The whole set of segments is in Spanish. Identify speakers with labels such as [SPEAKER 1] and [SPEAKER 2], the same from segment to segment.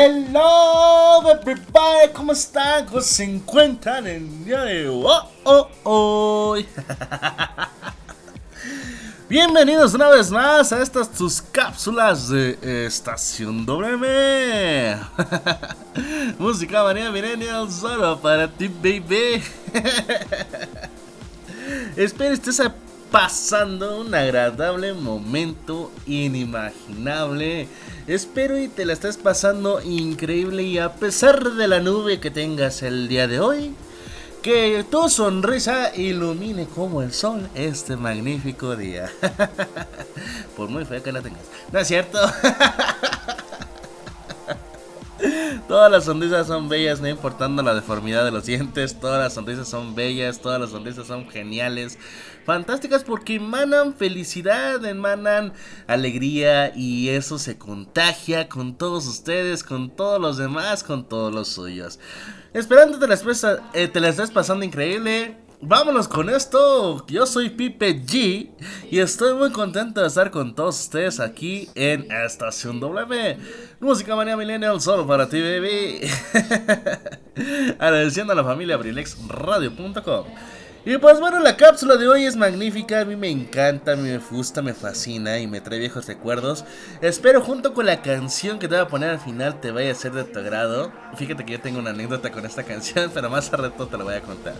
[SPEAKER 1] Hello everybody, ¿cómo están? ¿Cómo se encuentran el día de? Oh, oh, hoy? Bienvenidos una vez más a estas tus cápsulas de Estación WM. Música María Millennial solo para ti, baby. Espero estés pasando un agradable momento inimaginable. Espero y te la estés pasando increíble y a pesar de la nube que tengas el día de hoy, que tu sonrisa ilumine como el sol este magnífico día. Por muy fea que la tengas. ¿No es cierto? Todas las sonrisas son bellas, no importando la deformidad de los dientes. Todas las sonrisas son bellas, todas las sonrisas son geniales, fantásticas porque emanan felicidad, emanan alegría y eso se contagia con todos ustedes, con todos los demás, con todos los suyos. Esperando te eh, la estés pasando increíble. Vámonos con esto. Yo soy Pipe G y estoy muy contento de estar con todos ustedes aquí en Estación W. Música Manía Millennial solo para ti, baby. Agradeciendo a la familia BrilexRadio.com. Y pues bueno, la cápsula de hoy es magnífica, a mí me encanta, a mí me gusta, me fascina y me trae viejos recuerdos. Espero junto con la canción que te voy a poner al final te vaya a ser de tu agrado. Fíjate que yo tengo una anécdota con esta canción, pero más a rato te la voy a contar.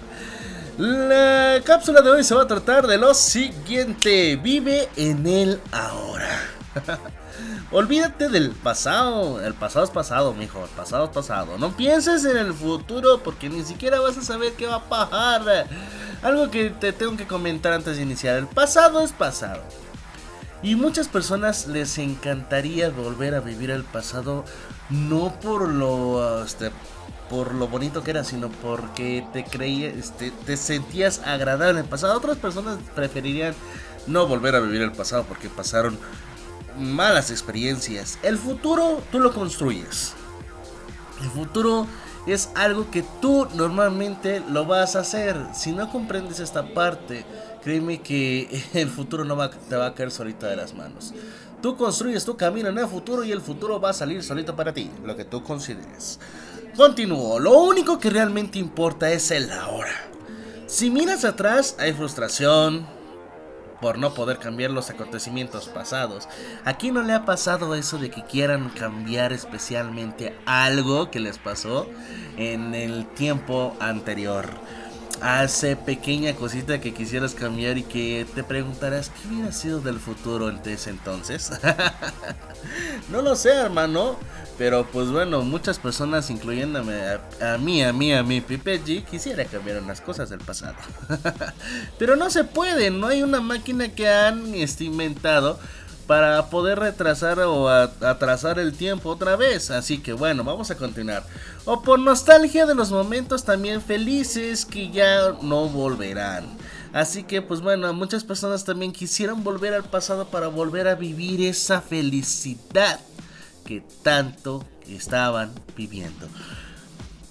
[SPEAKER 1] La cápsula de hoy se va a tratar de lo siguiente, vive en el ahora. Olvídate del pasado. El pasado es pasado, mijo. El pasado es pasado. No pienses en el futuro porque ni siquiera vas a saber qué va a pasar. Algo que te tengo que comentar antes de iniciar. El pasado es pasado. Y muchas personas les encantaría volver a vivir el pasado no por lo este, por lo bonito que era, sino porque te creías, este, te sentías agradable en el pasado. Otras personas preferirían no volver a vivir el pasado porque pasaron malas experiencias. El futuro tú lo construyes. El futuro es algo que tú normalmente lo vas a hacer. Si no comprendes esta parte, créeme que el futuro no va, te va a caer solita de las manos. Tú construyes tu camino en el futuro y el futuro va a salir solito para ti, lo que tú consideres. Continúo, lo único que realmente importa es el ahora. Si miras atrás, hay frustración, por no poder cambiar los acontecimientos pasados. Aquí no le ha pasado eso de que quieran cambiar especialmente algo que les pasó en el tiempo anterior. Hace pequeña cosita que quisieras cambiar y que te preguntarás qué hubiera sido del futuro en ese entonces. no lo sé, hermano. Pero pues bueno, muchas personas, incluyéndome a, mí, a mí, a mí, Pipe G, quisiera cambiar unas cosas del pasado. Pero no se puede, no hay una máquina que han este, inventado para poder retrasar o atrasar el tiempo otra vez. Así que bueno, vamos a continuar. O por nostalgia de los momentos también felices que ya no volverán. Así que pues bueno, muchas personas también quisieran volver al pasado para volver a vivir esa felicidad que tanto estaban viviendo.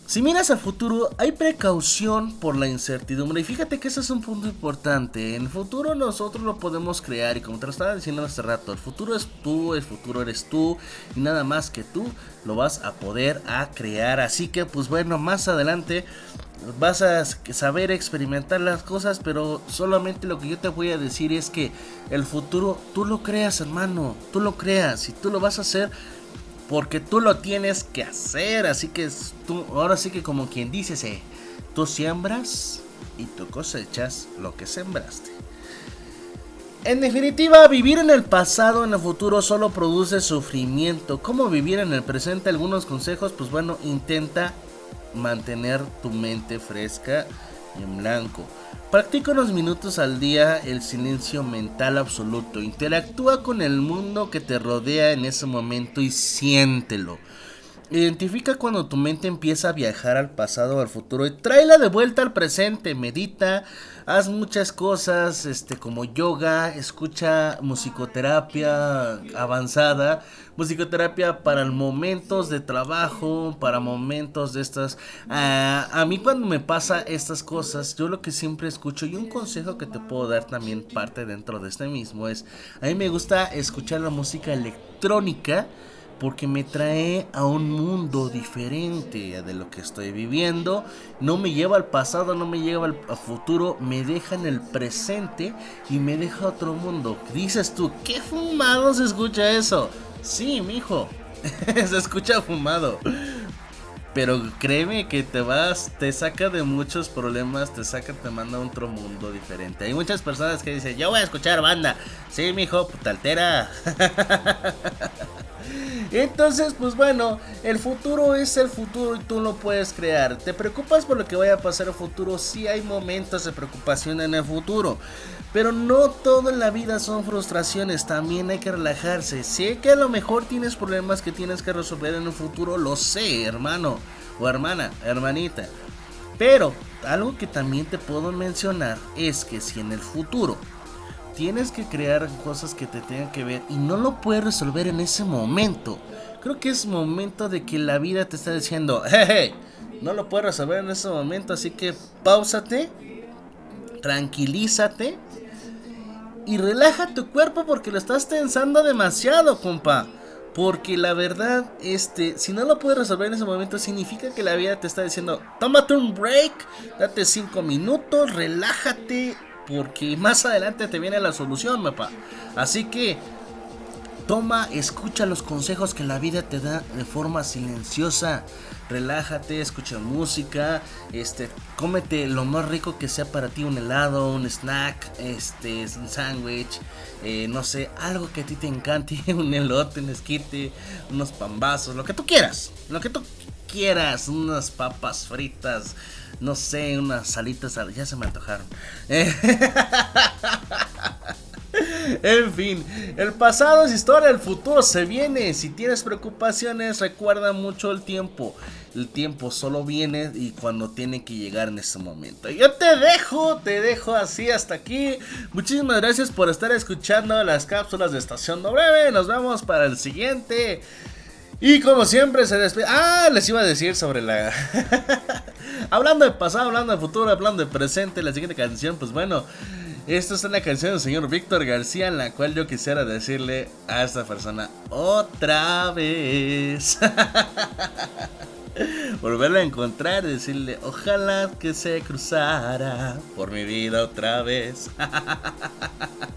[SPEAKER 1] Si miras al futuro, hay precaución por la incertidumbre. Y fíjate que ese es un punto importante. En el futuro nosotros lo podemos crear. Y como te lo estaba diciendo hace rato, el futuro es tú, el futuro eres tú. Y nada más que tú lo vas a poder a crear. Así que pues bueno, más adelante vas a saber experimentar las cosas. Pero solamente lo que yo te voy a decir es que el futuro tú lo creas, hermano. Tú lo creas. Y tú lo vas a hacer porque tú lo tienes que hacer. Así que tú, ahora sí que como quien dice, tú siembras y tú cosechas lo que sembraste. En definitiva, vivir en el pasado, en el futuro, solo produce sufrimiento. ¿Cómo vivir en el presente? Algunos consejos, pues bueno, intenta mantener tu mente fresca y en blanco. Practica unos minutos al día el silencio mental absoluto. Interactúa con el mundo que te rodea en ese momento y siéntelo. Identifica cuando tu mente empieza a viajar al pasado o al futuro y tráela de vuelta al presente. Medita, haz muchas cosas, este, como yoga, escucha musicoterapia avanzada, musicoterapia para momentos de trabajo, para momentos de estas. Ah, a mí cuando me pasa estas cosas, yo lo que siempre escucho y un consejo que te puedo dar también parte dentro de este mismo es, a mí me gusta escuchar la música electrónica porque me trae a un mundo diferente de lo que estoy viviendo. No me lleva al pasado, no me lleva al, futuro, me deja en el presente y me deja otro mundo. Dices tú, ¿qué fumado se escucha eso? Sí, mijo, se escucha fumado. Pero créeme que te vas, te saca de muchos problemas, te saca, te manda a otro mundo diferente. Hay muchas personas que dicen, yo voy a escuchar banda. Sí, mijo, puta altera. Entonces, pues bueno, el futuro es el futuro y tú lo puedes crear. ¿Te preocupas por lo que vaya a pasar en el futuro? Sí hay momentos de preocupación en el futuro. Pero no todo en la vida son frustraciones, también hay que relajarse. Sé que a lo mejor tienes problemas que tienes que resolver en el futuro, lo sé, hermano o hermana, hermanita. Pero algo que también te puedo mencionar es que si en el futuro tienes que crear cosas que te tengan que ver y no lo puedes resolver en ese momento. Creo que es momento de que la vida te está diciendo, hey, no lo puedes resolver en ese momento, así que pausate, tranquilízate y relaja tu cuerpo porque lo estás tensando demasiado, compa. Porque la verdad, este, si no lo puedes resolver en ese momento, significa que la vida te está diciendo, tómate un break, date 5 minutos, relájate, porque más adelante te viene la solución, papá. Así que toma, escucha los consejos que la vida te da de forma silenciosa. Relájate, escucha música, este, cómete lo más rico que sea para ti, un helado, un snack, este, un sándwich, eh, no sé, algo que a ti te encante, un elote, un esquite, unos pambazos, lo que tú quieras, lo que tú quieras, unas papas fritas, no sé, unas salitas, ya se me antojaron. En fin, el pasado es historia, el futuro se viene. Si tienes preocupaciones, recuerda mucho el tiempo. El tiempo solo viene y cuando tiene que llegar en ese momento. Yo te dejo, te dejo así hasta aquí. Muchísimas gracias por estar escuchando las cápsulas de Estación Breve. Nos vemos para el siguiente. Y como siempre se despide. Ah, les iba a decir sobre la. hablando de pasado, hablando de futuro, hablando de presente, la siguiente canción, pues bueno. Esta es una canción del señor Víctor García en la cual yo quisiera decirle a esta persona otra vez. Volverla a encontrar y decirle ojalá que se cruzara por mi vida otra vez.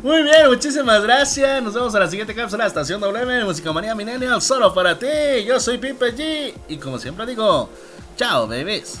[SPEAKER 1] Muy bien, muchísimas gracias. Nos vemos a la siguiente cápsula, Estación W, Música Manía Millennial, solo para ti. Yo soy Pipe G. Y como siempre digo, chao, babies.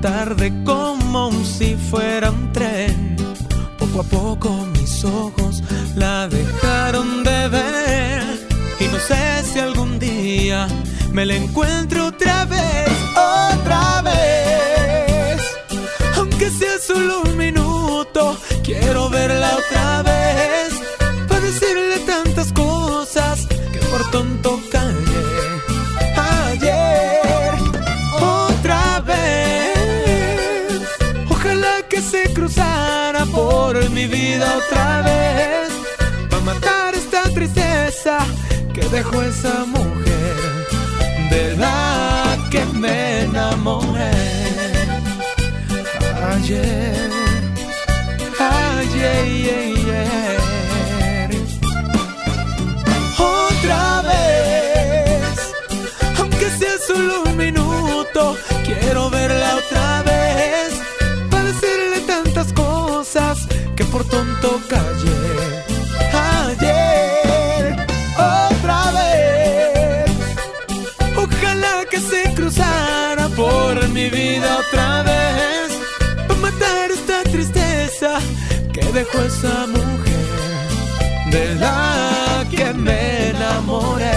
[SPEAKER 2] tarde como si fuera un tren. Poco a poco mis ojos la dejaron de ver. Y no sé si algún día me la encuentro otra vez, otra vez. Aunque sea solo un minuto, quiero verla vida otra vez. Para matar esta tristeza que dejó esa mujer de la que me enamoré ayer, ayer, ayer. Otra vez, aunque sea solo un minuto, quiero verla otra vez para decirle tantas cosas por tonto callé ayer. Otra vez. Ojalá que se cruzara por mi vida otra vez para matar esta tristeza que dejó esa mujer de la que me enamoré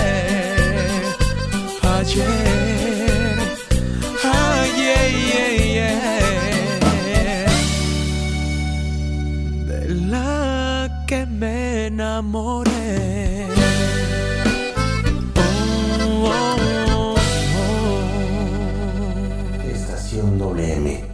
[SPEAKER 2] ayer. Enamoré.
[SPEAKER 3] Estación WM.